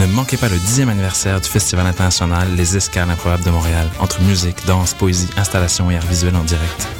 Ne manquez pas le dixième anniversaire du Festival international Les Escales improbables de Montréal, entre musique, danse, poésie, installation et art visuel en direct.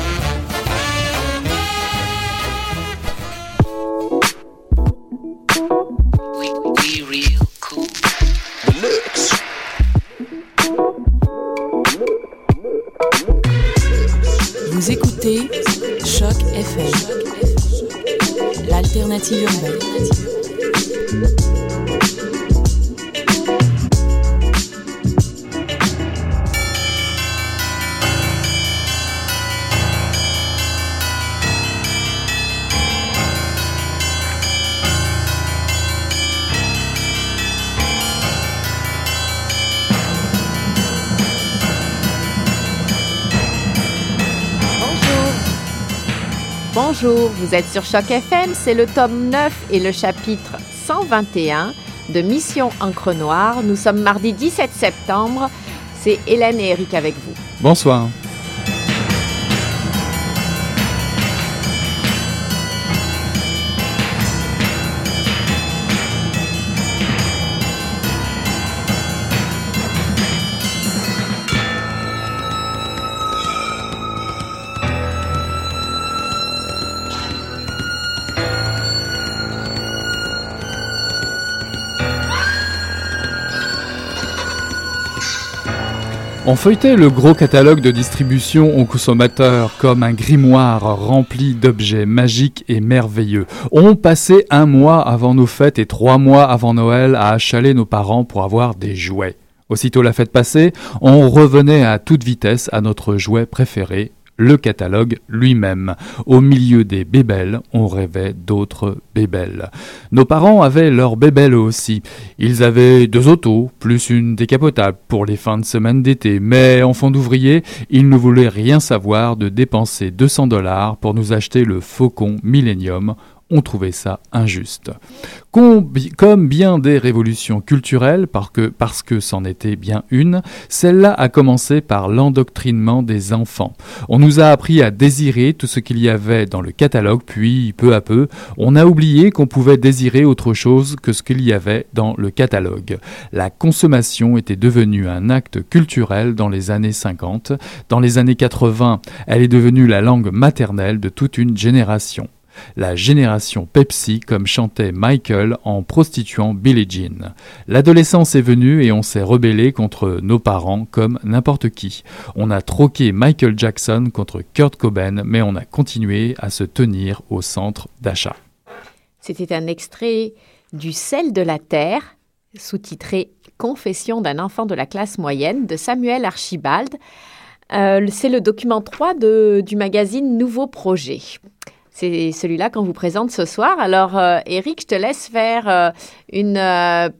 vous êtes sur Choc FM, c'est le tome 9 et le chapitre 121 de Mission Encre Noire. Nous sommes mardi 17 septembre. C'est Hélène et Eric avec vous. Bonsoir. On feuilletait le gros catalogue de distribution aux consommateurs comme un grimoire rempli d'objets magiques et merveilleux. On passait un mois avant nos fêtes et trois mois avant Noël à achaler nos parents pour avoir des jouets. Aussitôt la fête passée, on revenait à toute vitesse à notre jouet préféré, le catalogue lui-même. Au milieu des bébelles, on rêvait d'autres bébelles. Nos parents avaient leurs bébelles aussi. Ils avaient deux autos, plus une décapotable pour les fins de semaine d'été, mais enfants d'ouvriers, ils ne voulaient rien savoir de dépenser 200 dollars pour nous acheter le Faucon Millennium on trouvait ça injuste. Comme bien des révolutions culturelles, parce que, parce que c'en était bien une, celle-là a commencé par l'endoctrinement des enfants. On nous a appris à désirer tout ce qu'il y avait dans le catalogue, puis peu à peu, on a oublié qu'on pouvait désirer autre chose que ce qu'il y avait dans le catalogue. La consommation était devenue un acte culturel dans les années 50. Dans les années 80, elle est devenue la langue maternelle de toute une génération la génération Pepsi comme chantait Michael en prostituant Billie Jean. L'adolescence est venue et on s'est rebellé contre nos parents comme n'importe qui. On a troqué Michael Jackson contre Kurt Cobain, mais on a continué à se tenir au centre d'achat. C'était un extrait du Sel de la Terre, sous-titré Confession d'un enfant de la classe moyenne de Samuel Archibald. Euh, c'est le document 3 de, du magazine Nouveau Projet. C'est celui-là qu'on vous présente ce soir. Alors, Eric, je te laisse faire une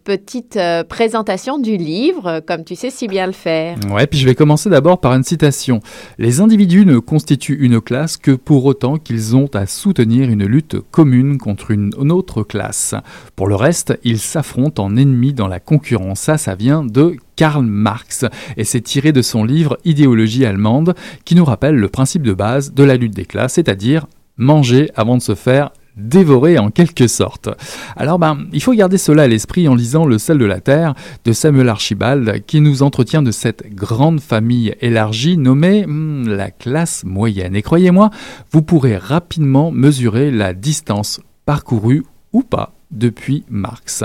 petite présentation du livre, comme tu sais si bien le faire. Ouais, puis je vais commencer d'abord par une citation. Les individus ne constituent une classe que pour autant qu'ils ont à soutenir une lutte commune contre une autre classe. Pour le reste, ils s'affrontent en ennemis dans la concurrence. Ça, ça vient de Karl Marx, et c'est tiré de son livre Idéologie allemande, qui nous rappelle le principe de base de la lutte des classes, c'est-à-dire manger avant de se faire dévorer en quelque sorte. Alors ben, il faut garder cela à l'esprit en lisant Le sel de la terre de Samuel Archibald qui nous entretient de cette grande famille élargie nommée hmm, la classe moyenne. Et croyez-moi, vous pourrez rapidement mesurer la distance parcourue ou pas depuis Marx.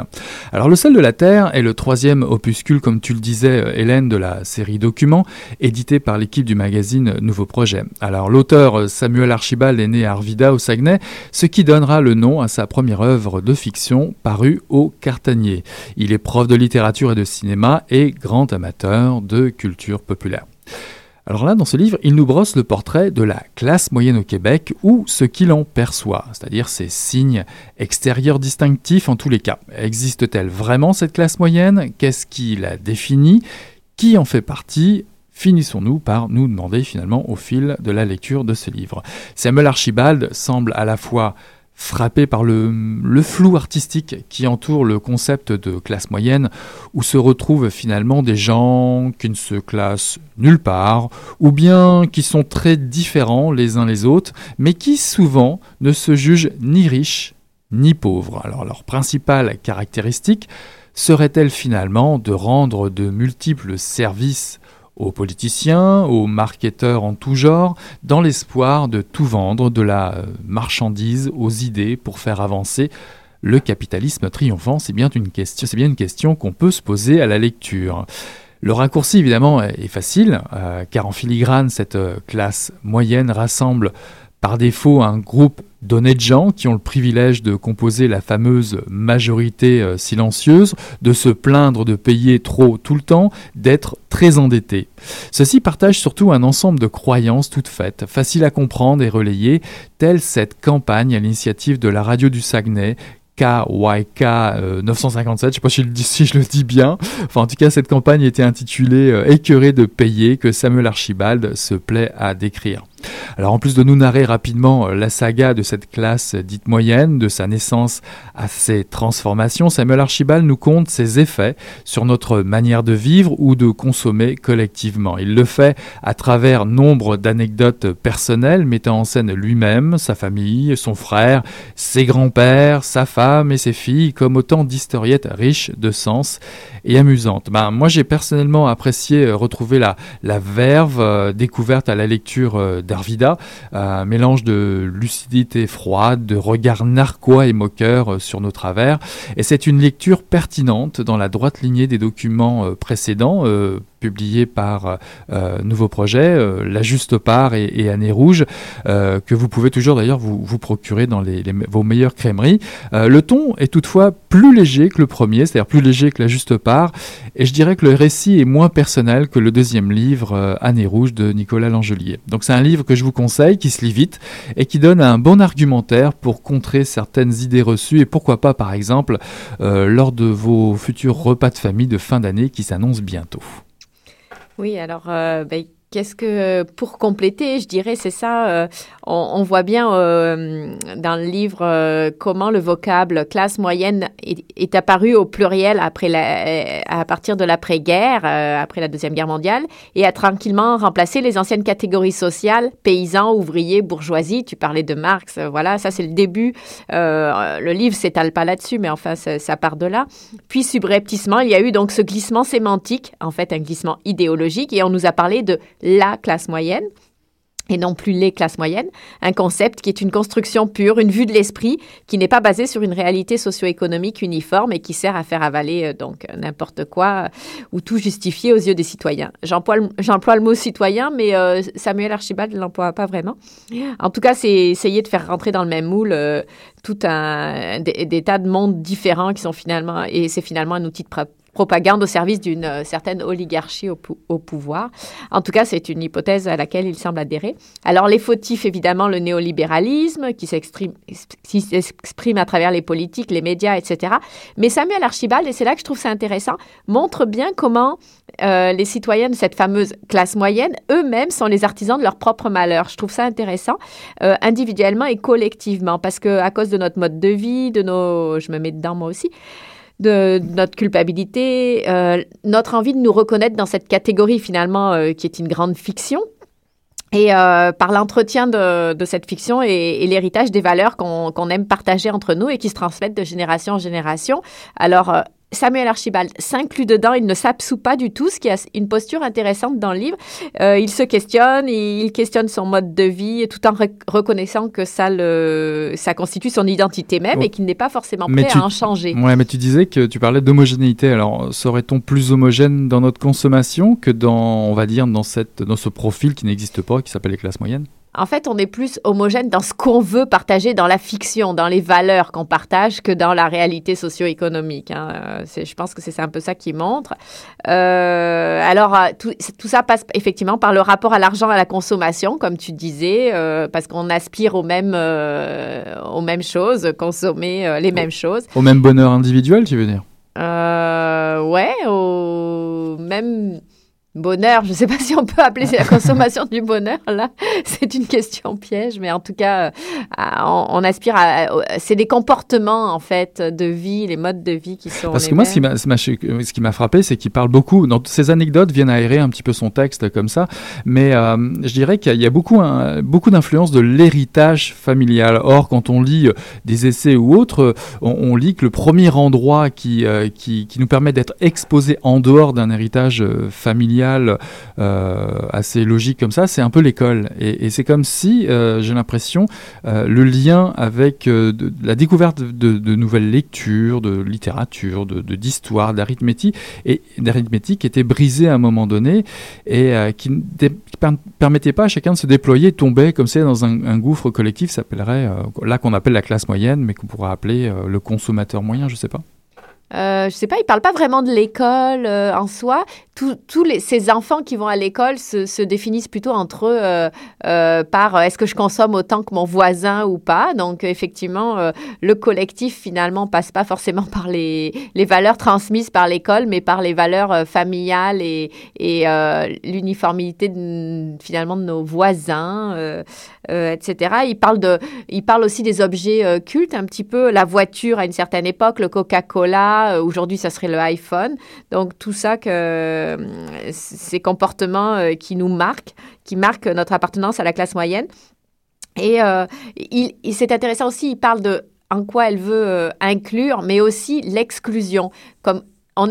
Alors Le sel de la Terre est le troisième opuscule, comme tu le disais euh, Hélène, de la série Documents, édité par l'équipe du magazine Nouveau Projet. Alors l'auteur euh, Samuel Archibald est né à Arvida au Saguenay, ce qui donnera le nom à sa première œuvre de fiction parue au Cartanier. Il est prof de littérature et de cinéma et grand amateur de culture populaire. Alors là, dans ce livre, il nous brosse le portrait de la classe moyenne au Québec ou ce qu'il en perçoit, c'est-à-dire ses signes extérieurs distinctifs en tous les cas. Existe-t-elle vraiment cette classe moyenne? Qu'est-ce qui la définit? Qui en fait partie? Finissons-nous par nous demander finalement au fil de la lecture de ce livre. Samuel Archibald semble à la fois frappé par le, flou artistique qui entoure le concept de classe moyenne, où se retrouvent finalement des gens qui ne se classent nulle part, ou bien qui sont très différents les uns les autres, mais qui souvent ne se jugent ni riches ni pauvres. Alors leur principale caractéristique serait-elle finalement de rendre de multiples services aux politiciens, aux marketeurs en tout genre, dans l'espoir de tout vendre, de la euh, marchandise aux idées pour faire avancer le capitalisme triomphant. C'est bien une question, qu'on peut se poser à la lecture. Le raccourci évidemment est facile, euh, car en filigrane, cette euh, classe moyenne rassemble par défaut un groupe d'honnêtes gens qui ont le privilège de composer la fameuse majorité euh, silencieuse, de se plaindre de payer trop tout le temps, d'être très endettés. Ceux-ci partagent surtout un ensemble de croyances toutes faites, faciles à comprendre et relayer, telle cette campagne à l'initiative de la radio du Saguenay KYK 957, je sais pas si je, le dis, si je le dis bien. Enfin, en tout cas, cette campagne était intitulée euh, Écœuré de payer que Samuel Archibald se plaît à décrire. Alors en plus de nous narrer rapidement euh, la saga de cette classe dite moyenne, de sa naissance à ses transformations, Samuel Archibald nous compte ses effets sur notre manière de vivre ou de consommer collectivement. Il le fait à travers nombre d'anecdotes personnelles mettant en scène lui-même, sa famille, son frère, ses grands-pères, sa femme et ses filles, comme autant d'historiettes riches de sens et amusantes. Ben, moi j'ai personnellement apprécié euh, retrouver la, la verve euh, découverte à la lecture Arvida, un mélange de lucidité froide, de regard narquois et moqueur euh, sur nos travers. Et c'est une lecture pertinente dans la droite lignée des documents euh, précédents publié par euh, euh, Nouveau Projet, euh, La Juste Part et, Année Rouge, que vous pouvez toujours d'ailleurs vous, procurer dans vos meilleures crèmeries. le ton est toutefois plus léger que le premier, c'est-à-dire plus léger que La Juste Part, et je dirais que le récit est moins personnel que le deuxième livre, Année Rouge, de Nicolas Langelier. Donc c'est un livre que je vous conseille, qui se lit vite, et qui donne un bon argumentaire pour contrer certaines idées reçues, et pourquoi pas par exemple lors de vos futurs repas de famille de fin d'année qui s'annoncent bientôt. Oui, alors euh, ben, Qu'est-ce que, pour compléter, je dirais, c'est ça, euh, on, voit bien euh, dans le livre euh, comment le vocable classe moyenne est, apparu au pluriel après la, à partir de l'après-guerre, après la Deuxième Guerre mondiale, et a tranquillement remplacé les anciennes catégories sociales, paysans, ouvriers, bourgeoisie. Tu parlais de Marx, voilà, ça c'est le début. le livre s'étale pas là-dessus, mais enfin, ça, ça, part de là. Puis, subrepticement, il y a eu donc ce glissement sémantique, en fait, un glissement idéologique, et on nous a parlé de la classe moyenne et non plus les classes moyennes, un concept qui est une construction pure, une vue de l'esprit, qui n'est pas basée sur une réalité socio-économique uniforme et qui sert à faire avaler euh, donc n'importe quoi euh, ou tout justifier aux yeux des citoyens. J'emploie le, mot citoyen, mais euh, Samuel Archibald ne l'emploie pas vraiment. En tout cas, c'est essayer de faire rentrer dans le même moule tout un des, tas de mondes différents qui sont finalement et c'est finalement un outil de propagande au service d'une certaine oligarchie au, au, pouvoir. En tout cas, c'est une hypothèse à laquelle il semble adhérer. Alors, les fautifs, évidemment, le néolibéralisme qui s'exprime à travers les politiques, les médias, etc. Mais Samuel Archibald, et c'est là que je trouve ça intéressant, montre bien comment euh, les citoyens de cette fameuse classe moyenne, eux-mêmes, sont les artisans de leur propre malheur. Je trouve ça intéressant, euh, individuellement et collectivement, parce que à cause de notre mode de vie, de nos, je me mets dedans moi aussi, de notre culpabilité, euh, notre envie de nous reconnaître dans cette catégorie finalement qui est une grande fiction. Et par l'entretien de, cette fiction et, l'héritage des valeurs qu'on aime partager entre nous et qui se transmettent de génération en génération. Alors, Samuel Archibald s'inclut dedans, il ne s'absout pas du tout, ce qui a une posture intéressante dans le livre. Euh, il se questionne, il questionne son mode de vie, tout en reconnaissant que ça, le, ça constitue son identité même et qu'il n'est pas forcément prêt à en changer. Ouais, mais tu disais que tu parlais d'homogénéité. Alors, serait-on plus homogène dans notre consommation que dans, on va dire, dans, cette, dans ce profil qui n'existe pas, qui s'appelle les classes moyennes? En fait, on est plus homogène dans ce qu'on veut partager dans la fiction, dans les valeurs qu'on partage, que dans la réalité socio-économique. Hein. Euh, je pense que c'est un peu ça qui montre. Euh, alors, euh, tout, ça passe effectivement par le rapport à l'argent, à la consommation, comme tu disais, parce qu'on aspire aux mêmes, aux mêmes choses, consommer les mêmes choses. Au même bonheur individuel, tu veux dire? Ouais, au même bonheur, je ne sais pas si on peut appeler la consommation du bonheur, là, c'est une question piège, mais en tout cas, euh, on, aspire à... C'est des comportements, en fait, de vie, les modes de vie qui sont Parce que moi, ce qui m'a frappé, c'est qu'il parle beaucoup, dans ces anecdotes viennent aérer un petit peu son texte comme ça, mais euh, je dirais qu'il y a beaucoup, beaucoup d'influence de l'héritage familial. Or, quand on lit euh, des essais ou autres, on, lit que le premier endroit qui, qui, qui nous permet d'être exposé en dehors d'un héritage familial, euh, assez logique comme ça, c'est un peu l'école. Et, c'est comme si, euh, j'ai l'impression, euh, le lien avec la découverte de, nouvelles lectures, de littérature, d'histoire, d'arithmétique, d'arithmétique était brisé à un moment donné et qui ne permettait pas à chacun de se déployer, tomber comme c'est dans un, gouffre collectif, s'appellerait là qu'on appelle la classe moyenne, mais qu'on pourrait appeler le consommateur moyen, je sais pas. Euh, je sais pas, il parle pas vraiment de l'école en soi tous ces enfants qui vont à l'école se, se, définissent plutôt entre eux euh, euh, par euh, est-ce que je consomme autant que mon voisin ou pas? Donc effectivement, le collectif finalement passe pas forcément par les, les valeurs transmises par l'école, mais par les valeurs familiales et, et l'uniformité finalement de nos voisins, etc. Il parle de, il parle aussi des objets cultes un petit peu, la voiture à une certaine époque, le Coca-Cola. Aujourd'hui, ça serait le iPhone. Donc tout ça que euh, ces comportements euh, qui nous marquent, qui marquent notre appartenance à la classe moyenne. Et euh, c'est intéressant aussi, il parle de en quoi elle veut inclure, mais aussi l'exclusion. Comme on,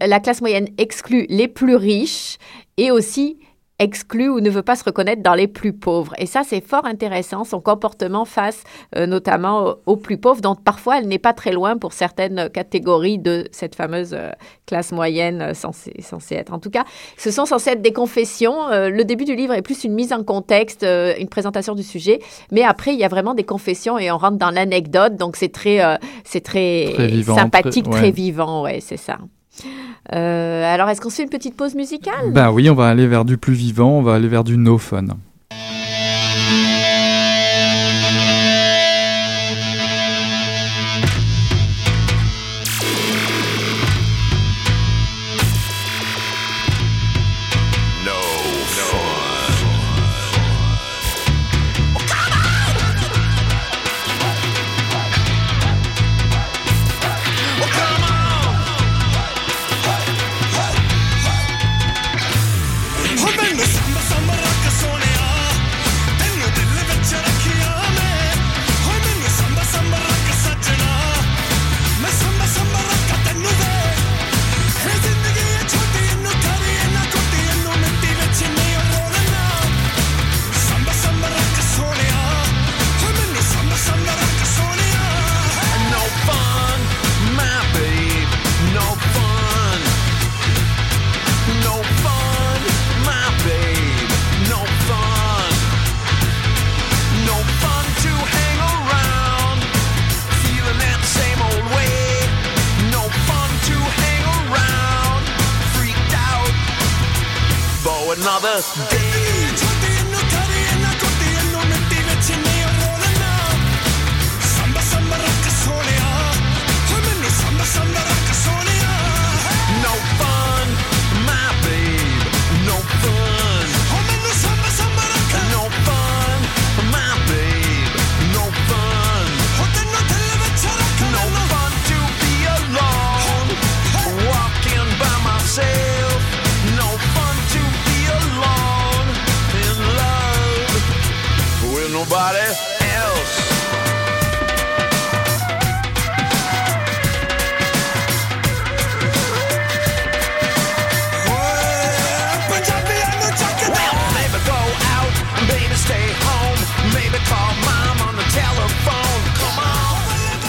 la classe moyenne exclut les plus riches et aussi exclut ou ne veut pas se reconnaître dans les plus pauvres. Et ça, c'est fort intéressant, son comportement face euh, notamment aux, plus pauvres, dont parfois elle n'est pas très loin pour certaines catégories de cette fameuse euh, classe moyenne euh, censée, être. En tout cas, ce sont censés être des confessions. le début du livre est plus une mise en contexte, une présentation du sujet, mais après, il y a vraiment des confessions et on rentre dans l'anecdote, donc c'est très, c'est très, sympathique, très, vivant, ouais, c'est ça. Euh, alors, est-ce qu'on se fait une petite pause musicale? Ben oui, on va aller vers du plus vivant, on va aller vers du no fun. us.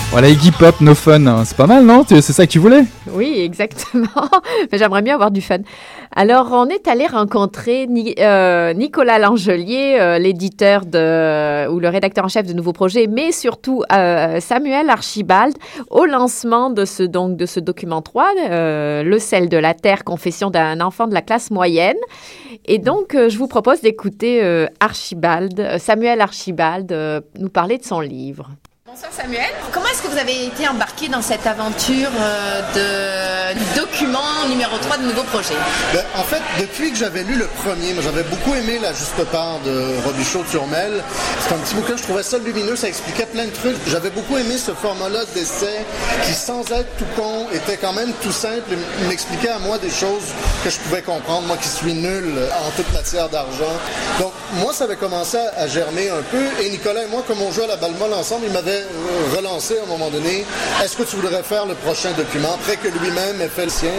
Voilà, Iggy Pop, No Fun. hein. C'est pas mal, non? C'est ça que tu voulais? Oui, exactement. Mais J'aimerais bien avoir du fun. Alors, on est allé rencontrer euh, Nicolas Langelier, euh, l'éditeur de ou le rédacteur en chef de nouveaux projets, mais surtout euh, Samuel Archibald au lancement de ce donc de ce document 3, euh, le sel de la terre, confession d'un enfant de la classe moyenne. Et donc, je vous propose d'écouter Archibald, Samuel Archibald, nous parler de son livre. Bonsoir Samuel. Comment est-ce que vous avez été embarqué dans cette aventure euh, de, document numéro 3 de nouveau projet? Ben, en fait, depuis que j'avais lu le premier, j'avais beaucoup aimé La Juste Part de Robichaud-Turmel. C'est un petit bouquin, je trouvais ça lumineux, ça expliquait plein de trucs. J'avais beaucoup aimé ce format-là d'essai qui, sans être tout con, était quand même tout simple et m'expliquait à moi des choses que je pouvais comprendre, moi qui suis nul en toute matière d'argent. Donc, moi, ça avait commencé à germer un peu et Nicolas et moi, comme on jouait à la balle molle ensemble, il m'avait relancé à un moment donné. Est-ce que tu voudrais faire le prochain document après que lui-même ait fait le sien?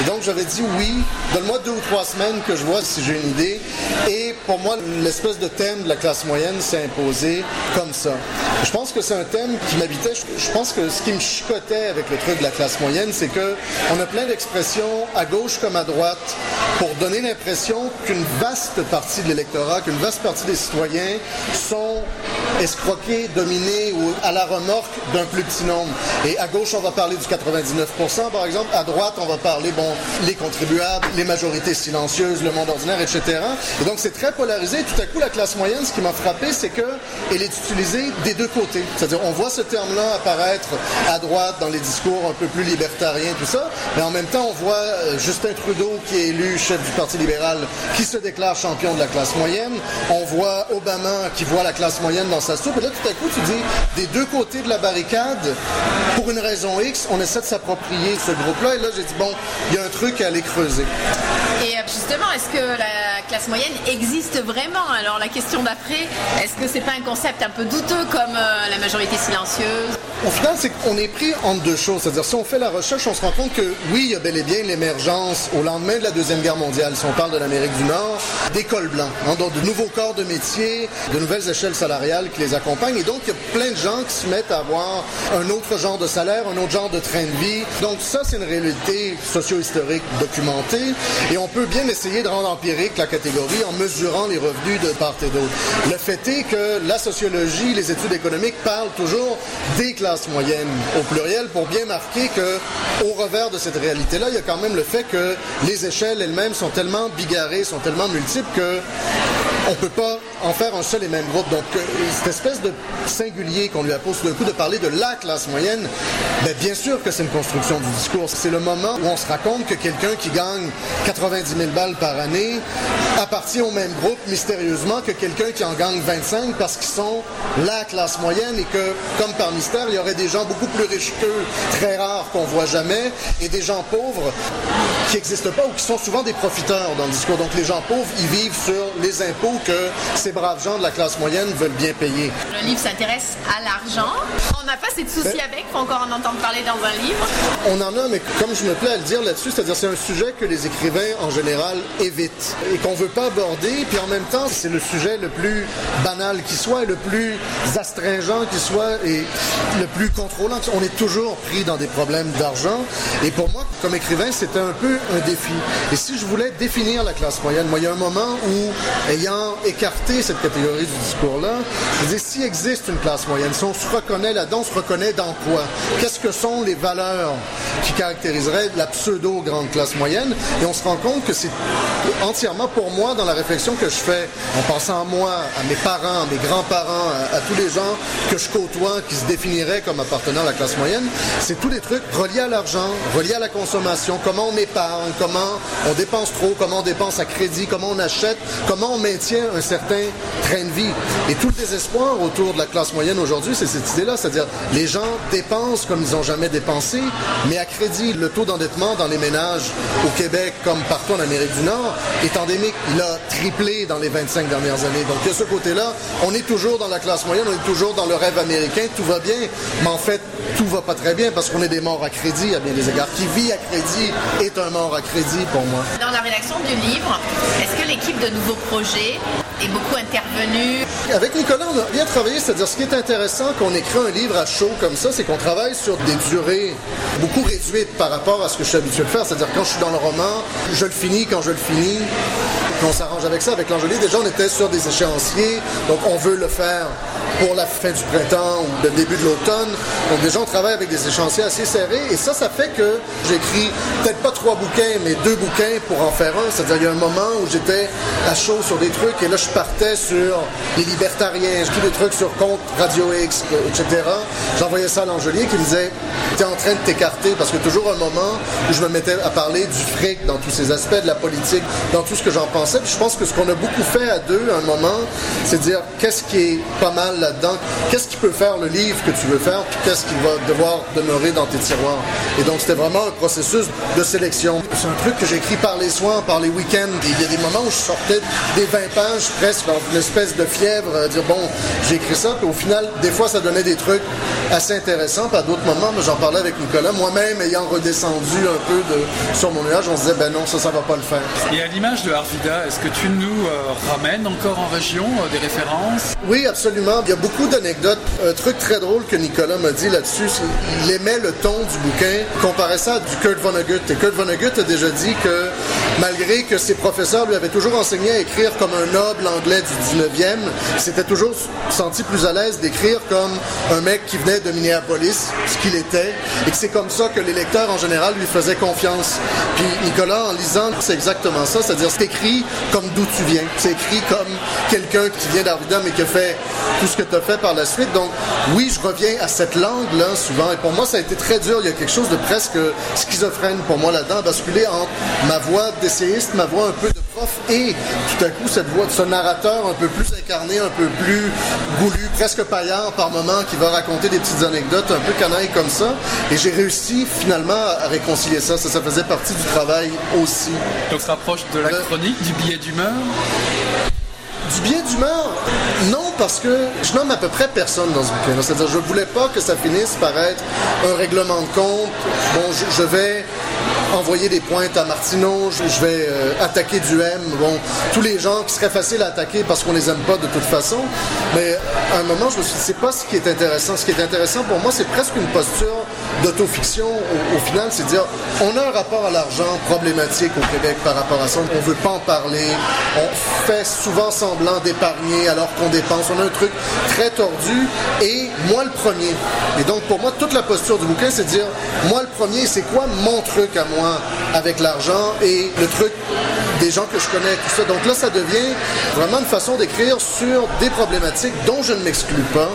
Et donc, j'avais dit oui. Donne-moi deux ou trois semaines que je vois si j'ai une idée. Et pour moi, l'espèce de thème de la classe moyenne s'est imposé comme ça. Je pense que c'est un thème qui m'habitait. Je pense que ce qui me chicotait avec le truc de la classe moyenne, c'est que on a plein d'expressions à gauche comme à droite pour donner l'impression qu'une vaste partie de l'électorat, qu'une vaste partie des citoyens sont escroqués, dominés ou à la remorque d'un plus petit nombre. Et à gauche, on va parler du 99%, par exemple. À droite, on va parler, bon, les contribuables, les majorités silencieuses, le monde ordinaire, etc. Et donc, c'est très polarisé. Tout à coup, la classe moyenne, ce qui m'a frappé, c'est qu'elle est utilisée des deux côtés. C'est-à-dire, on voit ce terme-là apparaître à droite dans les discours un peu plus libertariens, tout ça. Mais en même temps, on voit euh, Justin Trudeau, qui est élu chef du Parti libéral, qui se déclare champion de la classe moyenne. On voit Obama, qui voit la classe moyenne dans sa soupe. Et là, tout à coup, tu dis, des deux côtés de la barricade, pour une raison X, on essaie de s'approprier ce groupe-là. Et là, j'ai dit, bon, il y a un truc à aller creuser. Et euh, justement, est-ce que la classe moyenne existe vraiment? Alors la question d'après, est-ce que c'est pas un concept un peu douteux comme euh, la majorité silencieuse? Au final, c'est qu'on est pris entre deux choses. C'est-à-dire, si on fait la recherche, on se rend compte que oui, il y a bel et bien l'émergence au lendemain de la Deuxième Guerre mondiale, si on parle de l'Amérique du Nord, d'écoles blancs, hein, donc de nouveaux corps de métier, de nouvelles échelles salariales qui les accompagnent. Et donc, il y a plein de gens qui se mettent à avoir un autre genre de salaire, un autre genre de train de vie. Donc, ça, c'est une réalité socio-historique documentée. Et on peut bien essayer de rendre empirique la catégorie en mesurant les revenus de part et d'autre. Le fait est que la sociologie, les études économiques parlent toujours des classes moyennes au pluriel pour bien marquer que au revers de cette réalité-là, il y a quand même le fait que les échelles elles-mêmes sont tellement bigarrées, sont tellement multiples que on peut pas en faire un seul et même groupe. Donc, euh, cette espèce de singulier qu'on lui a posé tout d'un coup de parler de la classe moyenne, ben, bien sûr que c'est une construction du discours. C'est le moment où on se raconte que quelqu'un qui gagne 90 000 balles par année appartient au même groupe mystérieusement que quelqu'un qui en gagne 25 parce qu'ils sont la classe moyenne et que, comme par mystère, il y aurait des gens beaucoup plus riches qu'eux, très rares qu'on voit jamais, et des gens pauvres qui n'existent pas ou qui sont souvent des profiteurs dans le discours. Donc les gens pauvres, ils vivent sur les impôts que ces braves gens de la classe moyenne veulent bien payer. Le livre s'intéresse à l'argent. On n'a pas assez de soucis avec, faut encore en entendre parler dans un livre. On en a, mais comme je me plais à le dire là-dessus, c'est-à-dire c'est un sujet que les écrivains en général évitent et qu'on veut pas aborder, puis en même temps c'est le sujet le plus banal qui soit, et le plus astringent qui soit et le plus contrôlant. On est toujours pris dans des problèmes d'argent et pour moi, comme écrivain, c'était un peu un défi. Et si je voulais définir la classe moyenne, moi il y a un moment où, ayant écarté cette catégorie du discours-là, disais s'il existe une classe moyenne, si on se reconnaît là-dedans, on se reconnaît dans quoi? Qu'est-ce que sont les valeurs qui caractériseraient la pseudo grande classe moyenne? Et on se rend compte que c'est entièrement pour moi dans la réflexion que je fais, en pensant à moi, à mes parents, à mes grands-parents, à, à tous les gens que je côtoie qui se définiraient comme appartenant à la classe moyenne, c'est tous les trucs reliés à l'argent, reliés à la consommation, comment on épargne, comment on dépense trop, comment on dépense à crédit, comment on achète, comment on maintient un certain train de vie. Et tout le désespoir autour de la classe moyenne aujourd'hui, c'est cette idée-là, c'est-à-dire les gens dépensent comme ils n'ont jamais dépensé, mais à crédit. Le taux d'endettement dans les ménages au Québec, comme partout en Amérique du Nord, est endémique. Il a triplé dans les 25 dernières années. Donc, de ce côté-là, on est toujours dans la classe moyenne, on est toujours dans le rêve américain, tout va bien, mais en fait, tout va pas très bien parce qu'on est des morts à crédit à bien des égards. Qui vit à crédit est un mort à crédit pour moi. Dans la rédaction du livre, est-ce que l'équipe de Nouveaux Projets beaucoup intervenue Avec Nicolas, on a bien travaillé, c'est-à-dire ce qui est intéressant qu'on écrit un livre à chaud comme ça, c'est qu'on travaille sur des durées beaucoup réduites par rapport à ce que je suis habitué de faire. C'est-à-dire quand je suis dans le roman, je le finis quand je le finis. On s'arrange avec ça. Avec l'Angélie, déjà, on était sur des échéanciers. Donc, on veut le faire pour la fin du printemps ou le début de l'automne. Donc, déjà, on travaille avec des échéanciers assez serrés. Et ça, ça fait que j'écris peut-être pas trois bouquins, mais deux bouquins pour en faire un. C'est-à-dire, il y a un moment où j'étais à chaud sur des trucs. Et là, je partais sur les libertariens. J'écris des trucs sur compte Radio X, etc. J'envoyais ça à l'Angelier qui disait T'es en train de t'écarter parce que toujours un moment où je me mettais à parler du fric dans tous ces aspects, de la politique, dans tout ce que j'en pensais. Puis je pense que ce qu'on a beaucoup fait à deux à un moment, c'est dire qu'est-ce qui est pas mal là-dedans, qu'est-ce qui peut faire le livre que tu veux faire, puis qu'est-ce qui va devoir demeurer dans tes tiroirs? Et donc c'était vraiment un processus de sélection. C'est un truc que j'écris par les soirs, par les week-ends. Il y a des moments où je sortais des 20 pages presque dans une espèce de fièvre, à dire bon, j'ai écrit ça, puis au final, des fois ça donnait des trucs assez intéressants, puis à d'autres moments, j'en parlais avec Nicolas, moi-même ayant redescendu un peu de, sur mon nuage, on se disait ben non, ça, ça va pas le faire. Et à l'image de Arvida, est-ce que tu nous euh, ramènes encore en région euh, des références? Oui, absolument. Il y a beaucoup d'anecdotes. Un truc très drôle que Nicolas m'a dit là-dessus, qu'il aimait le ton du bouquin, comparait ça à du Kurt Vonnegut. Et Kurt Vonnegut a déjà dit que malgré que ses professeurs lui avaient toujours enseigné à écrire comme un noble anglais du 19e, il s'était toujours senti plus à l'aise d'écrire comme un mec qui venait de Minneapolis, ce qu'il était, et que c'est comme ça que les lecteurs en général lui faisaient confiance. Puis Nicolas, en lisant, c'est exactement ça, c'est-à-dire c'est écrit comme d'où tu viens, c'est écrit comme quelqu'un qui vient d'Arvida mais qui a fait tout ce que as fait par la suite. Donc oui, je reviens à cette langue-là souvent, et pour moi ça a été très dur. Il y a quelque chose de presque schizophrène pour moi là-dedans, basculer entre ma voix d'essayiste, ma voix un peu de prof, et tout à coup cette voix de ce narrateur un peu plus incarné, un peu plus goulu, presque paillard par moment, qui va raconter des petites anecdotes un peu canailles comme ça. Et j'ai réussi finalement à réconcilier ça. Ça, ça faisait partie du travail aussi. Donc ça rapproche de la chronique, du billet d'humeur? Du bien d'humeur, non, parce que je nomme à peu près personne dans ce bouquin. C'est-à-dire, je voulais pas que ça finisse par être un règlement de compte. Bon, je vais envoyer des pointes à Martineau, je, vais euh, attaquer du M. Bon, tous les gens qui seraient faciles à attaquer parce qu'on les aime pas de toute façon. Mais à un moment, je me suis dit, c'est pas ce qui est intéressant. Ce qui est intéressant pour moi, c'est presque une posture d'autofiction. Au, au final, c'est dire, on a un rapport à l'argent problématique au Québec par rapport à ça. On veut pas en parler. On fait souvent semblant d'épargner alors qu'on dépense. On a un truc très tordu. Et moi, le premier. Et donc, pour moi, toute la posture du bouquin, c'est de dire, moi, le premier, c'est quoi mon truc à moi? Avec l'argent et le truc des gens que je connais, tout ça. Donc là, ça devient vraiment une façon d'écrire sur des problématiques dont je ne m'exclus pas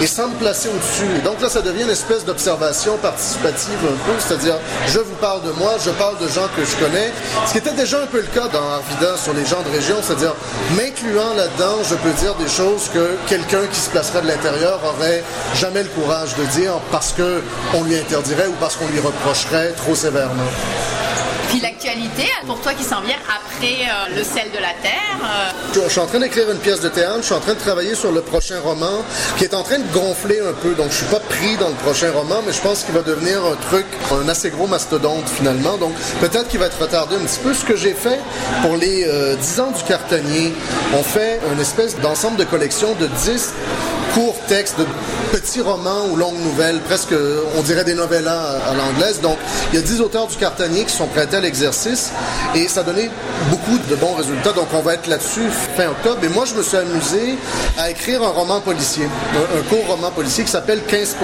et sans me placer au-dessus. Donc là, ça devient une espèce d'observation participative un peu, c'est-à-dire je vous parle de moi, je parle de gens que je connais, ce qui était déjà un peu le cas dans Arvida sur les gens de région, c'est-à-dire m'incluant là-dedans, je peux dire des choses que quelqu'un qui se placerait de l'intérieur aurait jamais le courage de dire parce que on lui interdirait ou parce qu'on lui reprocherait trop sévèrement. Puis l'actualité, pour toi qui s'en vient après euh, Le sel de la terre, euh, Je suis en train d'écrire une pièce de théâtre, je suis en train de travailler sur le prochain roman qui est en train de gonfler un peu. Donc je suis pas pris dans le prochain roman, mais je pense qu'il va devenir un truc, un assez gros mastodonte finalement. Donc peut-être qu'il va être retardé un petit peu. Ce que j'ai fait pour les euh, 10 ans du cartonnier, on fait une espèce d'ensemble de collection de 10 courts textes de petits romans ou longues nouvelles, presque, on dirait des novellas à, à l'anglaise. Donc, il y a 10 auteurs du cartonnier qui sont prêtés à l'exercice et ça a donné de bons résultats. Donc, on va être là-dessus fin octobre. Et moi, je me suis amusé à écrire un roman policier, un, court roman policier qui s'appelle 15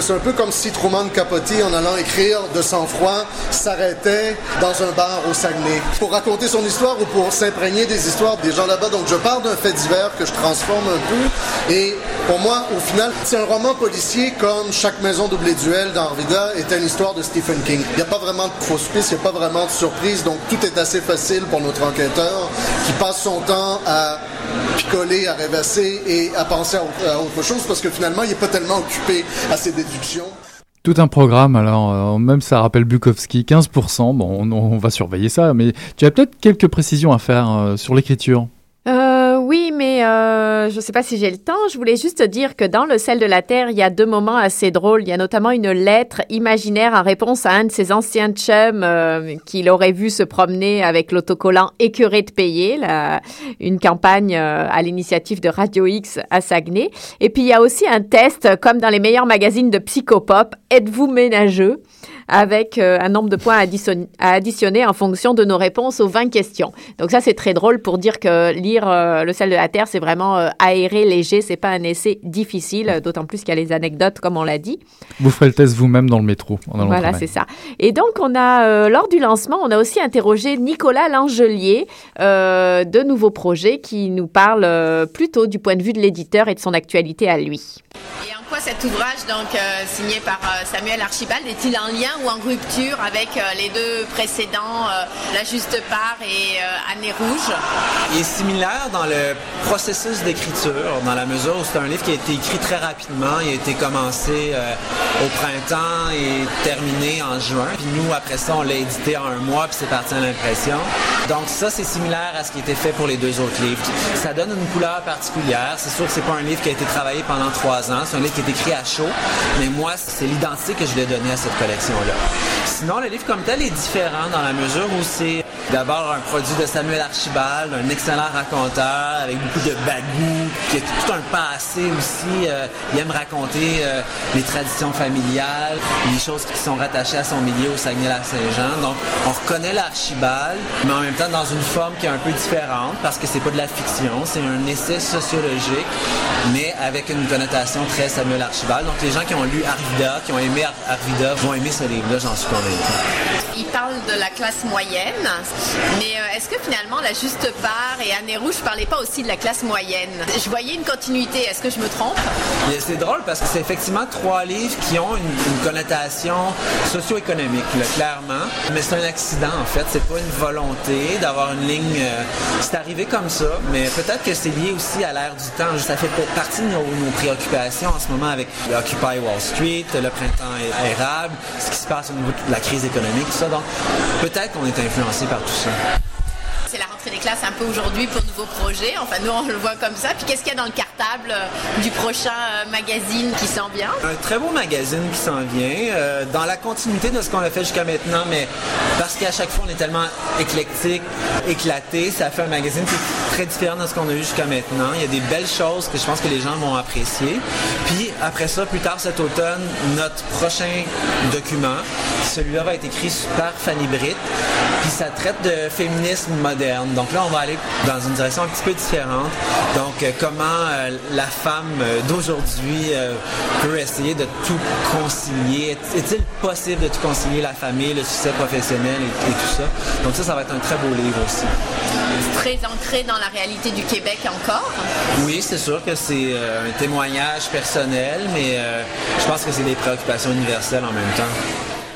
C'est un peu comme si Truman Capote, en allant écrire de sang-froid, s'arrêtait dans un bar au Saguenay pour raconter son histoire ou pour s'imprégner des histoires des gens là-bas. Donc, je pars d'un fait divers que je transforme un peu. Et pour moi, au final, c'est un roman policier comme Chaque maison doublée duel d'Arvida était une histoire de Stephen King. Il n'y a pas vraiment de piste, il n'y a pas vraiment de surprise. Donc, tout est assez facile pour notre enquêteur qui passe son temps à picoler, à rêvasser et à penser à autre- chose parce que finalement, il n'est pas tellement occupé à ses déductions. Tout un programme, alors euh, même ça rappelle Bukowski, 15%, bon on, on va surveiller ça, mais tu as peut-être quelques précisions à faire euh, sur l'écriture. Mais euh, je ne sais pas si j'ai le temps. Je voulais juste dire que dans Le sel de la terre, il y a deux moments assez drôles. Il y a notamment une lettre imaginaire en réponse à un de ses anciens chums euh, qu'il aurait vu se promener avec l'autocollant écœuré de payer, une campagne euh, à l'initiative de Radio X à Saguenay. Et puis il y a aussi un test, comme dans les meilleurs magazines de psychopop, êtes-vous ménageux? Avec euh, un nombre de points à, addition- à additionner en fonction de nos réponses aux 20 questions. Donc ça, c'est très drôle pour dire que lire euh, Le sel de la terre, c'est vraiment euh, aéré, léger, c'est pas un essai difficile, d'autant plus qu'il y a les anecdotes, comme on l'a dit. Vous ferez le test vous-même dans le métro. en Voilà, c'est ça. Et donc, on a, lors du lancement, on a aussi interrogé Nicolas Langelier de nouveaux projets qui nous parle plutôt du point de vue de l'éditeur et de son actualité à lui. Et en quoi cet ouvrage, donc euh, signé par euh, Samuel Archibald, est-il en lien ou en rupture avec euh, les deux précédents, La Juste Part et Année Rouge? Il est similaire dans le processus d'écriture, dans la mesure où c'est un livre qui a été écrit très rapidement. Il a été commencé au printemps et terminé en juin. Puis nous, après ça, on l'a édité en un mois, puis c'est parti à l'impression. Donc ça, c'est similaire à ce qui était fait pour les deux autres livres. Ça donne une couleur particulière. C'est sûr que c'est pas un livre qui a été travaillé pendant trois ans. C'est qui est écrit à chaud. Mais moi, c'est l'identité que je lui ai donnée à cette collection-là. Sinon, le livre comme tel est différent dans la mesure où c'est d'abord un produit de Samuel Archibald, un excellent raconteur avec beaucoup de bagou, qui a tout un passé aussi. euh, il aime raconter euh, les traditions familiales, les choses qui sont rattachées à son milieu au Saguenay-Lac-Saint-Jean. Donc, on reconnaît l'Archibald, mais en même temps dans une forme qui est un peu différente parce que c'est pas de la fiction, c'est un essai sociologique, mais avec une connotation très Samuel Archibald. Donc, les gens qui ont lu Arvida, qui ont aimé Ar- Arvida, vont aimer ce livre-là, j'en suis convaincu. Il parle de la classe moyenne, mais euh, est-ce que finalement La Juste Part et Année Rouge ne parlaient pas aussi de la classe moyenne Je voyais une continuité, est-ce que je me trompe? C'est drôle parce que c'est effectivement trois livres qui ont une, une connotation socio-économique, clairement. Mais c'est un accident, en fait. C'est pas une volonté d'avoir une ligne. euh, c'est arrivé comme ça, mais peut-être que c'est lié aussi à l'ère du temps. Ça fait partie de nos, nos préoccupations en ce moment avec Occupy Wall Street, le printemps érable, ce qui se passe au niveau de la crise économique, tout ça. Donc, peut-être qu'on est influencé par tout ça. Des classes un peu aujourd'hui pour nouveaux projets. Enfin, nous, on le voit comme ça. Puis qu'est-ce qu'il y a dans le cartable euh, du prochain euh, magazine qui s'en vient? Un très beau magazine qui s'en vient, euh, dans la continuité de ce qu'on a fait jusqu'à maintenant, mais parce qu'à chaque fois on est tellement éclectique, éclaté, ça fait un magazine qui est très différent de ce qu'on a eu jusqu'à maintenant. Il y a des belles choses que je pense que les gens vont apprécier. Puis après ça, plus tard cet automne, notre prochain document, celui-là va être écrit par Fanny Britt, puis ça traite de féminisme moderne. Donc là, on va aller dans une direction un petit peu différente. Donc euh, comment euh, la femme euh, d'aujourd'hui peut essayer de tout concilier? Est- Est-il possible de tout concilier, la famille, le succès professionnel et, et tout ça? Donc ça, ça va être un très beau livre aussi. Très ancré dans la réalité du Québec encore. Oui, c'est sûr que c'est un témoignage personnel, mais je pense que c'est des préoccupations universelles en même temps.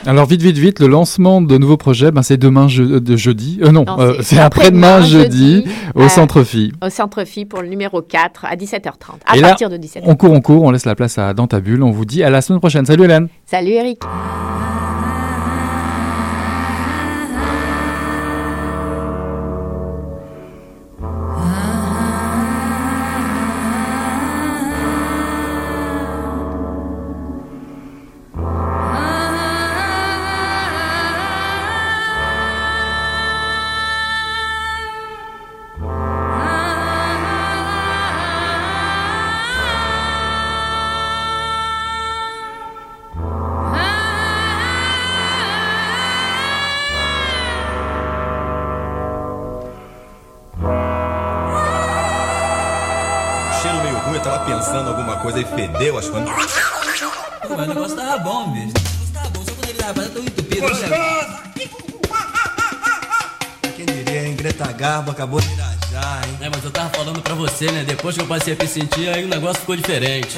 Alors vite, vite, vite, le lancement de nouveaux projets, ben, c'est demain je- euh, de jeudi. Euh, non, Non, euh, c'est c'est après-demain jeudi, au euh, Centre Phi. Au Centre Phi pour le numéro 4 à 17h30. À Et là, partir de 17h. on court, on court, on laisse la place à Dans ta bulle. On vous dit à la semaine prochaine. Salut Hélène Salut Eric. Coisa e fedeu as coisas. Pô, mas o negócio tava bom, bicho. O negócio tava bom, só quando ele tava fazendo tão entupido. Quem diria, hein? Greta Garbo acabou de irajar, hein? É, mas eu tava falando pra você, né? Depois que eu passei a me sentir, aí o negócio ficou diferente.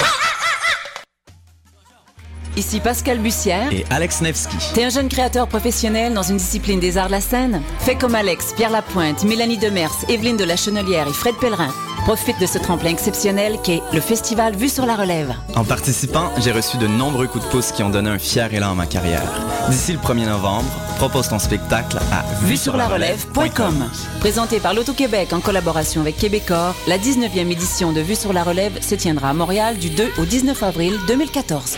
Ici Pascal Bussière. Et Alex Nevsky. T'es un jeune créateur professionnel dans une discipline des arts de la scène? Fais comme Alex, Pierre Lapointe, Mélanie Demers, Evelyne de la Chenelière et Fred Pellerin. Profite de ce tremplin exceptionnel qu'est le festival Vue sur la Relève. En participant, j'ai reçu de nombreux coups de pouce qui ont donné un fier élan à ma carrière. D'ici le 1er novembre, propose ton spectacle à Vue sur la relève.com. Présenté par l'Auto-Québec en collaboration avec Québecor, la 19e édition de Vue sur la Relève se tiendra à Montréal du 2 au 19 avril 2014.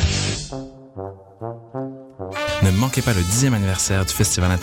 Ne manquez pas le 10e anniversaire du Festival international